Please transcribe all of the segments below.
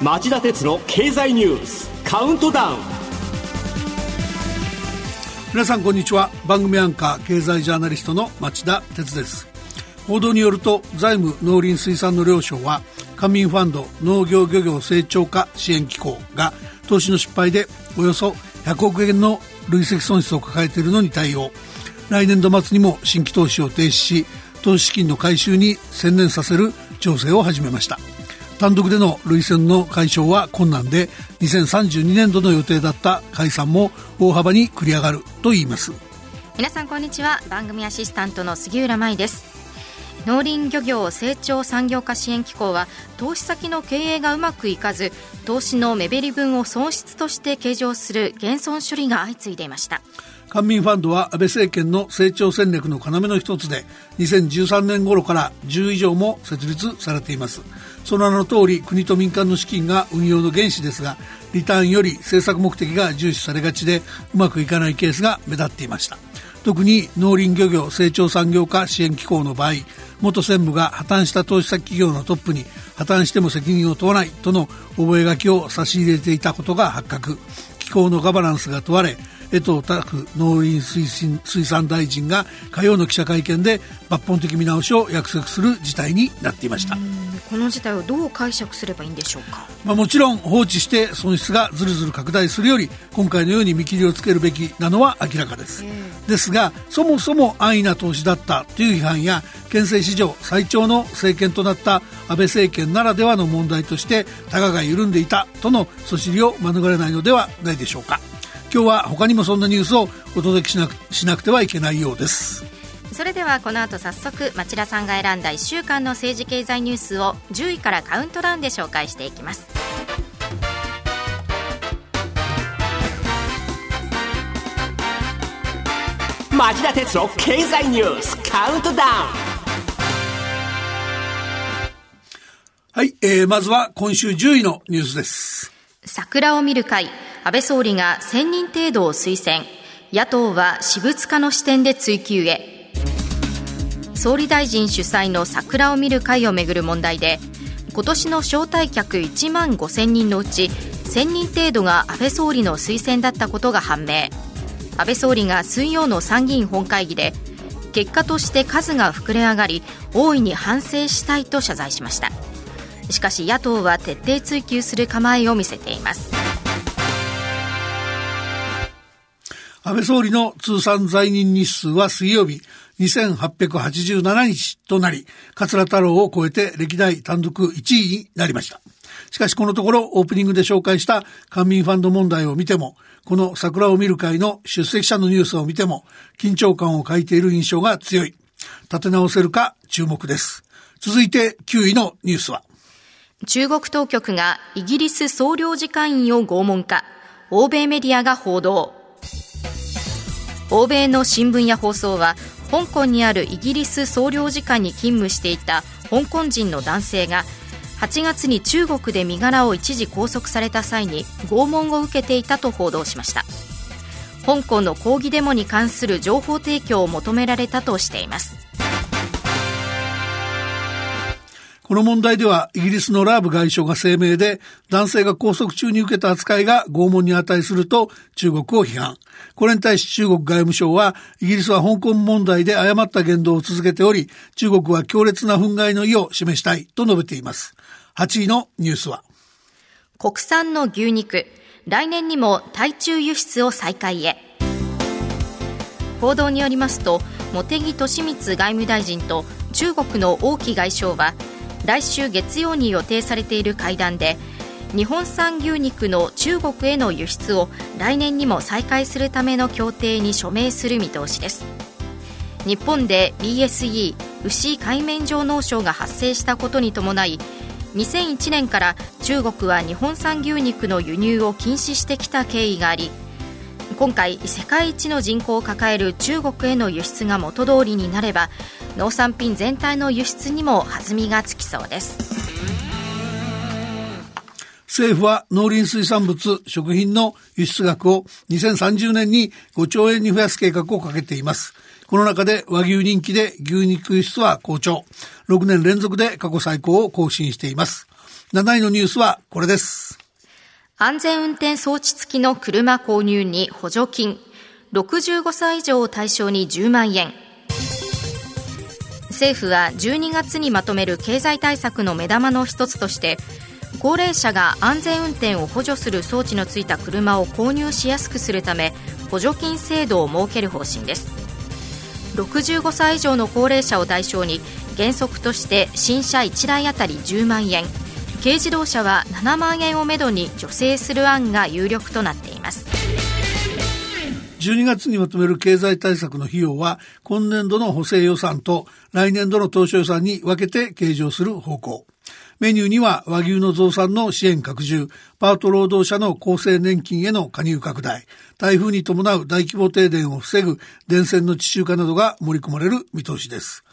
町田鉄の経済ニュースカウントダウン。皆さんこんにちは。番組アンカー経済ジャーナリストの町田鉄です。報道によると財務農林水産の両省は官民ファンド農業漁業成長化支援機構が投資の失敗でおよそ100億円の累積損失を抱えているのに対応。来年度末にも新規投資を停止し投資資金の回収に専念させる調整を始めました。単独での累戦の解消は困難で2032年度の予定だった解散も大幅に繰り上がると言います。皆さんこんにちは。番組アシスタントの杉浦舞です。農林漁業成長産業化支援機構は投資先の経営がうまくいかず投資の目減り分を損失として計上する減損処理が相次いでいました。官民ファンドは安倍政権の成長戦略の要の一つで2013年頃から10以上も設立されていますその名の通り国と民間の資金が運用の原資ですがリターンより政策目的が重視されがちでうまくいかないケースが目立っていました。特に農林漁業成長産業化支援機構の場合元専務が破綻した投資先企業のトップに破綻しても責任を問わないとの覚書を差し入れていたことが発覚。機構のガバナンスが問われ江藤拓農林水産大臣が火曜の記者会見で抜本的見直しを約束する事態になっていました。この事態をどう解釈すればいいんでしょうか、まあ、もちろん放置して損失がずるずる拡大するより今回のように見切りをつけるべきなのは明らかです。ですがそもそも安易な投資だったという批判や憲政史上最長の政権となった安倍政権ならではの問題としてたがが緩んでいたとのそしりを免れないのではないでしょうか今日は他にもそんなニュースをお届けしなくしなくてはいけないようです。それではこの後早速町田さんが選んだ1週間の政治経済ニュースを10位からカウントダウンで紹介していきます。町田鉄の経済ニュースカウントダウン。はい、えー、まずは今週10位のニュースです。桜を見る会安倍総理が1000人程度を推薦。野党は私物化の視点で追及へ。総理大臣主催の桜を見る会をめぐる問題で今年の招待客1万5000人のうち1000人程度が安倍総理の推薦だったことが判明。安倍総理が水曜の参議院本会議で結果として数が膨れ上がり大いに反省したいと謝罪しました。しかし野党は徹底追及する構えを見せています。安倍総理の通算在任日数は水曜日2887日となり、桂太郎を超えて歴代単独1位になりました。しかしこのところオープニングで紹介した官民ファンド問題を見ても、この桜を見る会の出席者のニュースを見ても、緊張感を欠いている印象が強い。立て直せるか注目です。続いて9位のニュースは。中国当局がイギリス総領事館員を拷問か、欧米メディアが報道。欧米の新聞や放送は香港にあるイギリス総領事館に勤務していた香港人の男性が8月に中国で身柄を一時拘束された際に拷問を受けていたと報道しました。香港の抗議デモに関する情報提供を求められたとしています。この問題ではイギリスのラーブ外相が声明で男性が拘束中に受けた扱いが拷問に値すると中国を批判。これに対し中国外務省はイギリスは香港問題で誤った言動を続けており中国は強烈な憤慨の意を示したいと述べています。8位のニュースは国産の牛肉来年にも対中輸出を再開へ報道によりますと茂木敏光外務大臣と中国の王毅外相は来週月曜に予定されている会談で日本産牛肉の中国への輸出を来年にも再開するための協定に署名する見通しです。日本で BSE 牛海面上農症が発生したことに伴い2001年から中国は日本産牛肉の輸入を禁止してきた経緯があり今回世界一の人口を抱える中国への輸出が元通りになれば農産品全体の輸出にも弾みがつきそうです政府は農林水産物、食品の輸出額を2030年に5兆円に増やす計画をかけています。この中で和牛人気で牛肉輸出は好調。6年連続で過去最高を更新しています。7位のニュースはこれです。安全運転装置付きの車購入に補助金。65歳以上を対象に10万円。政府は12月にまとめる経済対策の目玉の一つとして高齢者が安全運転を補助する装置のついた車を購入しやすくするため補助金制度を設ける方針です。65歳以上の高齢者を対象に原則として新車1台当たり10万円軽自動車は7万円をめどに助成する案が有力となっています。12月にまとめる経済対策の費用は今年度の補正予算と来年度の当初予算に分けて計上する方向メニューには和牛の増産の支援拡充、パート労働者の厚生年金への加入拡大、台風に伴う大規模停電を防ぐ電線の地中化などが盛り込まれる見通しです。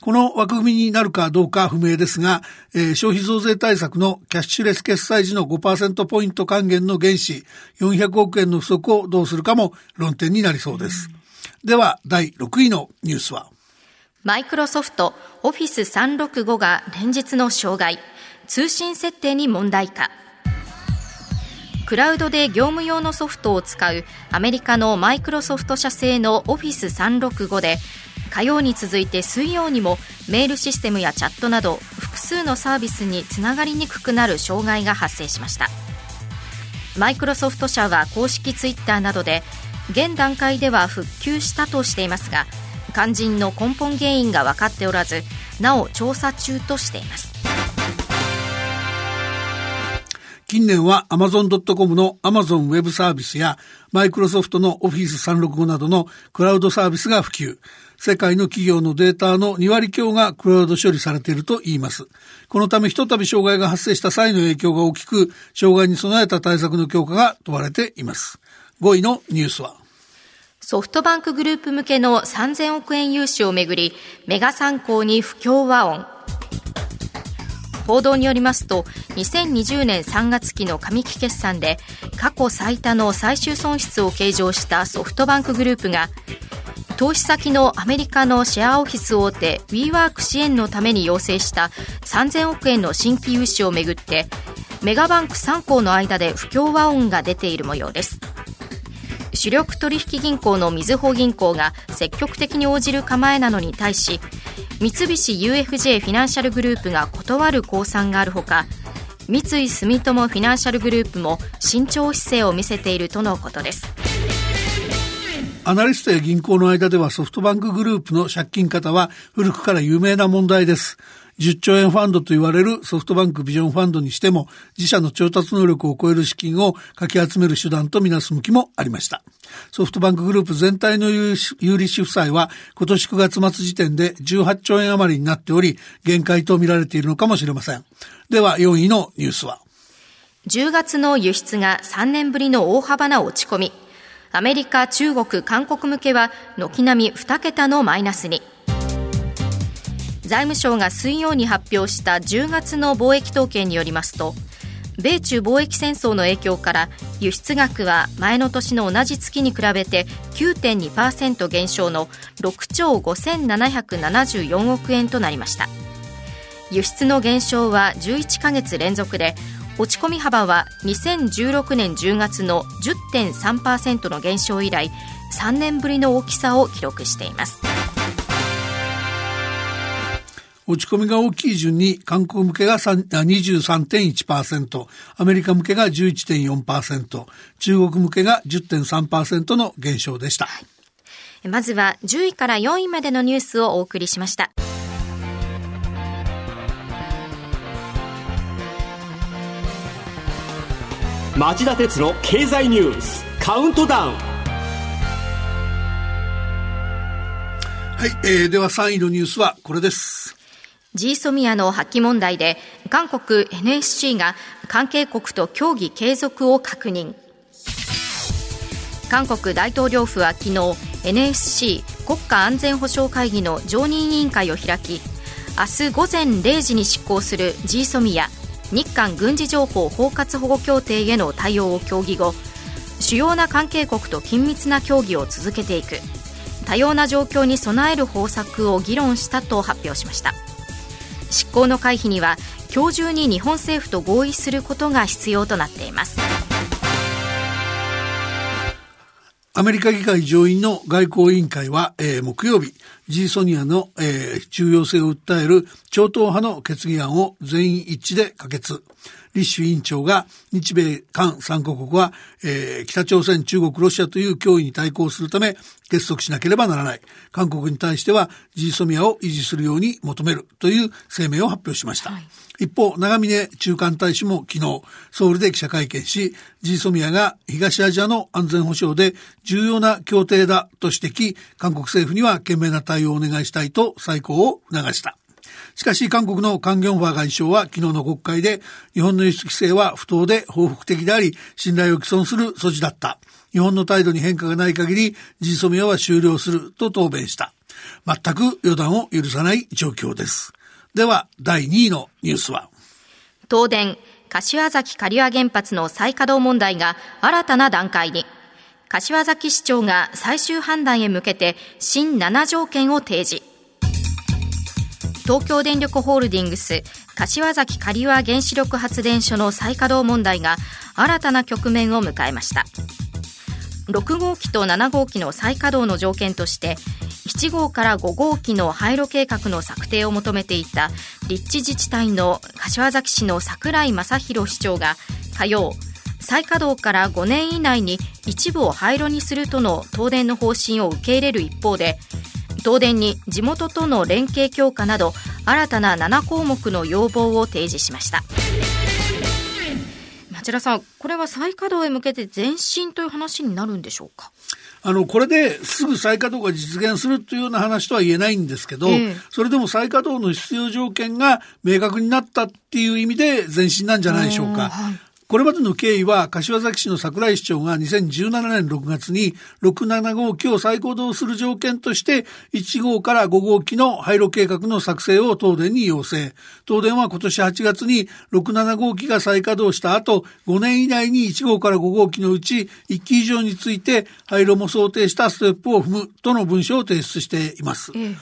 この枠組みになるかどうか不明ですが、えー、消費増税対策のキャッシュレス決済時の5%ポイント還元の原資400億円の不足をどうするかも論点になりそうです。では、第6位のニュースは？マイクロソフトオフィス365が連日の障害。通信設定に問題かクラウドで業務用のソフトを使うアメリカのマイクロソフト社製のオフィス365で火曜に続いて水曜にもメールシステムやチャットなど複数のサービスにつながりにくくなる障害が発生しましたマイクロソフト社は公式ツイッターなどで現段階では復旧したとしていますが肝心の根本原因が分かっておらずなお調査中としています近年は Amazon.com の Amazon Web サービスやマイクロソフトの Office 365などのクラウドサービスが普及。世界の企業のデータの2割強がクラウド処理されていると言います。このためひとたび障害が発生した際の影響が大きく、障害に備えた対策の強化が問われています。5位のニュースはソフトバンクグループ向けの3000億円融資をめぐり、メガ参考に不協和音。報道によりますと、2020年3月期の上期決算で、過去最多の最終損失を計上したソフトバンクグループが、投資先のアメリカのシェアオフィス大手 WeWork 支援のために要請した3000億円の新規融資をめぐってメガバンク3行の間で不協和音が出ている模様です。主力取引銀行のみずほ銀行が積極的に応じる構えなのに対し三菱 UFJ フィナンシャルグループが断る公算があるほか三井住友フィナンシャルグループも慎重姿勢を見せているとのことです。アナリストや銀行の間ではソフトバンクグループの借金方は古くから有名な問題です。10兆円ファンドと言われるソフトバンクビジョンファンドにしても自社の調達能力を超える資金をかき集める手段とみなす向きもありました。ソフトバンクグループ全体の有利子負債は今年9月末時点で18兆円余りになっており限界と見られているのかもしれません。では4位のニュースは10月の輸出が3年ぶりの大幅な落ち込み。アメリカ、中国、韓国向けは軒並み2桁のマイナスに。財務省が水曜に発表した10月の貿易統計によりますと米中貿易戦争の影響から輸出額は前の年の同じ月に比べて9.2%減少の6兆5774億円となりました輸出の減少は11ヶ月連続で落ち込み幅は2016年10月の10.3%の減少以来3年ぶりの大きさを記録しています落ち込みが大きい順に韓国向けが23.1%、アメリカ向けが11.4%、中国向けが10.3%の減少でした。まずは10位から4位までのニュースをお送りしました。町田鉄の経済ニュースカウントダウン。はい、えー、では3位のニュースはこれです。ジーソミアの破棄問題で韓国 NSC が関係国と協議継続を確認。韓国大統領府は昨日 NSC 国家安全保障会議の常任委員会を開き明日午前0時に執行する g ソミア日韓軍事情報包括保護協定への対応を協議後主要な関係国と緊密な協議を続けていく。多様な状況に備える方策を議論したと発表しました。執行の回避には今日中に日本政府と合意することが必要となっています。アメリカ議会上院の外交委員会は、えー、木曜日、ジーソニアの、えー、重要性を訴える超党派の決議案を全員一致で可決。李主委員長が日米韓3カ国は、えー、北朝鮮、中国、ロシアという脅威に対抗するため結束しなければならない。韓国に対しては G ソミアを維持するように求めるという声明を発表しました。はい、一方、長峰中間大使も昨日、ソウルで記者会見し、G ソミアが東アジアの安全保障で重要な協定だと指摘、韓国政府には懸命な対対応をお願いしたいと再考を促した。しかし韓国のカン・ギョンファ外相は昨日の国会で日本の輸出規制は不当で報復的であり信頼を毀損する措置だった。日本の態度に変化がない限り事実名は終了すると答弁した。全く予断を許さない状況です。では第2位のニュースは東電柏崎刈羽原発の再稼働問題が新たな段階に柏崎市長が最終判断へ向けて新7条件を提示。東京電力ホールディングス柏崎刈羽原子力発電所の再稼働問題が新たな局面を迎えました。6号機と7号機の再稼働の条件として7号から5号機の廃炉計画の策定を求めていた立地自治体の柏崎市の櫻井正宏市長が火曜再稼働から5年以内に一部を廃炉にするとの東電の方針を受け入れる一方で東電に地元との連携強化など新たな7項目の要望を提示しました。町田さんこれは再稼働へ向けて前進という話になるんでしょうか？あの、これですぐ再稼働が実現するというような話とは言えないんですけど、えー、それでも再稼働の必要条件が明確になったっていう意味で前進なんじゃないでしょうか。はい、これまでの経緯は、柏崎市の桜井市長が2017年6月に67号機を再稼働する条件として、1号から5号機の廃炉計画の作成を東電に要請。東電は今年8月に67号機が再稼働した後、5年以内に1号から5号機のうち1機以上について廃炉も想定したステップを踏むとの文書を提出しています。え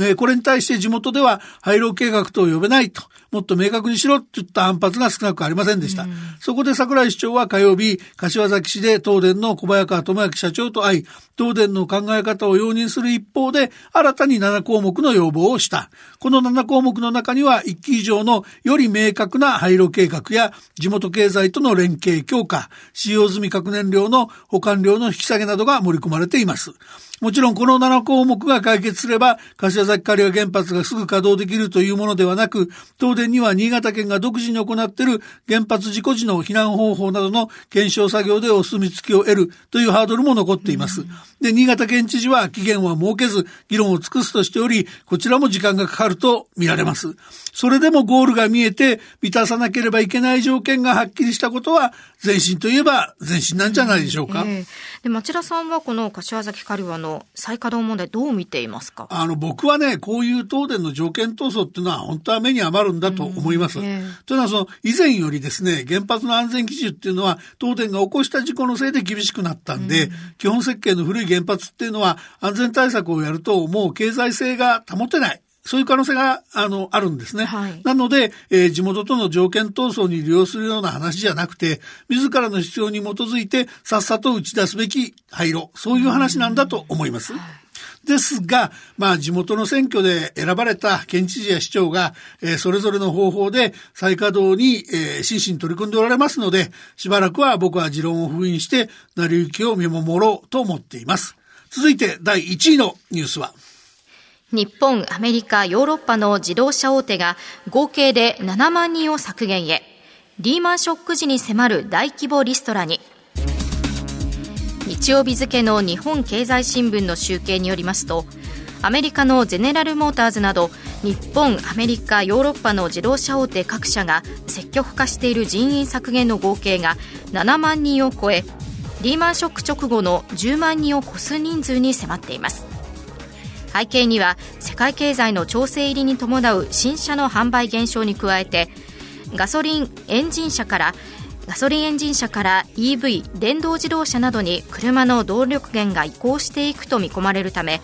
え、これに対して地元では廃炉計画と呼べないと、もっと明確にしろといった反発が少なくありませんでした。うんそこで桜井市長は火曜日、柏崎市で東電の小早川智明社長と会い、東電の考え方を容認する一方で、新たに7項目の要望をした。この7項目の中には、1期以上のより明確な廃炉計画や、地元経済との連携強化、使用済み核燃料の保管量の引き下げなどが盛り込まれています。もちろんこの7項目が解決すれば、柏崎刈羽原発がすぐ稼働できるというものではなく、東電には新潟県が独自に行っている原発事故時の避難方法などの検証作業でお墨付きを得るというハードルも残っています。で、新潟県知事は期限は設けず、議論を尽くすとしており、こちらも時間がかかると見られます。それでもゴールが見えて、満たさなければいけない条件がはっきりしたことは、前進といえば前進なんじゃないでしょうか。えー、で町田さんはこの柏崎刈羽の再稼働問題どう見ていますか？あの僕はねこういう東電の条件闘争っていうのは本当は目に余るんだと思います。うんえー、というのはその以前よりですね原発の安全基準っていうのは東電が起こした事故のせいで厳しくなったんで、うん、基本設計の古い原発っていうのは安全対策をやるともう経済性が保てない。そういう可能性が、あの、あるんですね。はい、なので、えー、地元との条件闘争に利用するような話じゃなくて、自らの必要に基づいて、さっさと打ち出すべき廃炉。そういう話なんだと思います。ですが、まあ、地元の選挙で選ばれた県知事や市長が、えー、それぞれの方法で再稼働に、えー、真摯に取り組んでおられますので、しばらくは僕は持論を封印して、成り行きを見守ろうと思っています。続いて第1位のニュースは、日本、アメリカ、ヨーロッパの自動車大手が合計で7万人を削減へ。リーマンショック時に迫る大規模リストラに。日曜日付の日本経済新聞の集計によりますと、アメリカのゼネラルモーターズなど日本、アメリカ、ヨーロッパの自動車大手各社が積極化している人員削減の合計が7万人を超えリーマンショック直後の10万人を超す人数に迫っています背景には世界経済の調整入りに伴う新車の販売減少に加えてガソリンエンジン車からガソリンエンジン車から EV 電動自動車などに車の動力源が移行していくと見込まれるため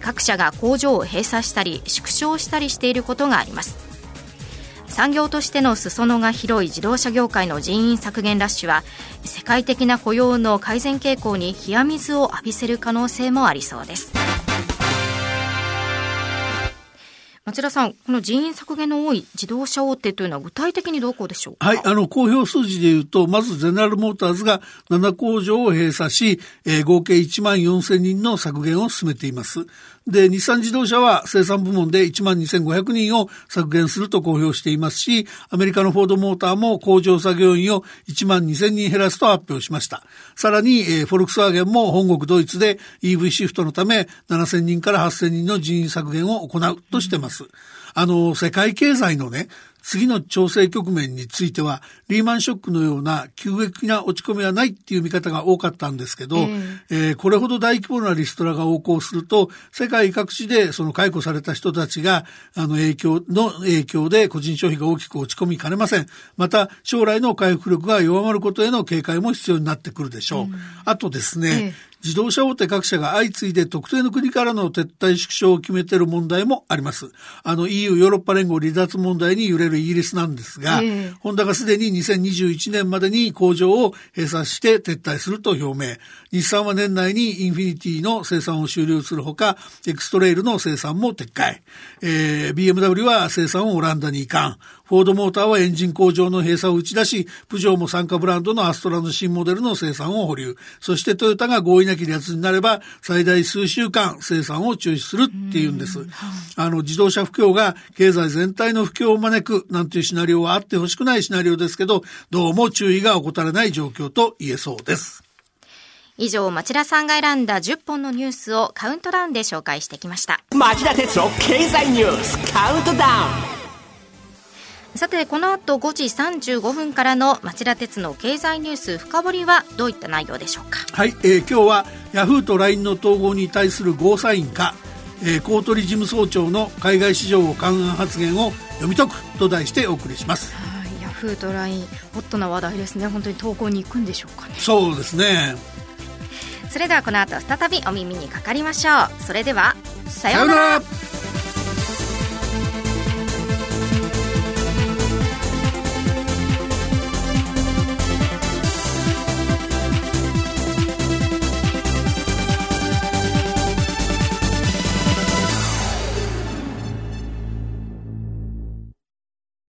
各社が工場を閉鎖したり縮小したりしていることがあります。産業としての裾野が広い自動車業界の人員削減ラッシュは世界的な雇用の改善傾向に冷や水を浴びせる可能性もありそうです。町田さん、この人員削減の多い自動車大手というのは具体的にどうこうでしょうか？はい、あの、公表数字で言うと、まずゼネラルモーターズが7工場を閉鎖し、えー、合計1万4000人の削減を進めています。で、日産自動車は生産部門で1万2500人を削減すると公表していますし、アメリカのフォードモーターも工場作業員を1万2000人減らすと発表しました。さらに、えー、フォルクスワーゲンも本国ドイツで EV シフトのため7000人から8000人の人員削減を行うとしてます。あの、世界経済のね、次の調整局面については、リーマンショックのような急激な落ち込みはないっていう見方が多かったんですけど、えー、えー、これほど大規模なリストラが横行すると、世界各地でその解雇された人たちが、あの影響の影響で個人消費が大きく落ち込みかねません。また、将来の回復力が弱まることへの警戒も必要になってくるでしょう。うん、あとですね、えー自動車大手各社が相次いで特定の国からの撤退縮小を決めている問題もあります。あの EU ヨーロッパ連合離脱問題に揺れるイギリスなんですが、えー、ホンダがすでに2021年までに工場を閉鎖して撤退すると表明。日産は年内にインフィニティの生産を終了するほか、エクストレイルの生産も撤回。えー、BMW は生産をオランダに移管。フォードモーターはエンジン工場の閉鎖を打ち出し、プジョーも参加ブランドのアストラの新モデルの生産を保留。そしてトヨタが合意なき離脱になれば、最大数週間生産を中止するっていうんです。あの、自動車不況が経済全体の不況を招くなんていうシナリオはあってほしくないシナリオですけど、どうも注意が怠れない状況と言えそうです。以上、町田さんが選んだ10本のニュースをカウントダウンで紹介してきました。町田哲夫経済ニュースカウントダウンさて、この後5時35分からの町田鉄の経済ニュース深掘りはどういった内容でしょうか？はい、えー、今日はヤフーと LINE の統合に対するゴーサインか、えー、公取事務総長の海外市場を勘案発言を読み解くと題してお送りします。ヤフーと LINE ホットな話題ですね。本当に統合に行くんでしょうかね。そうですね。それではこの後再びお耳にかかりましょう。それではさようなら。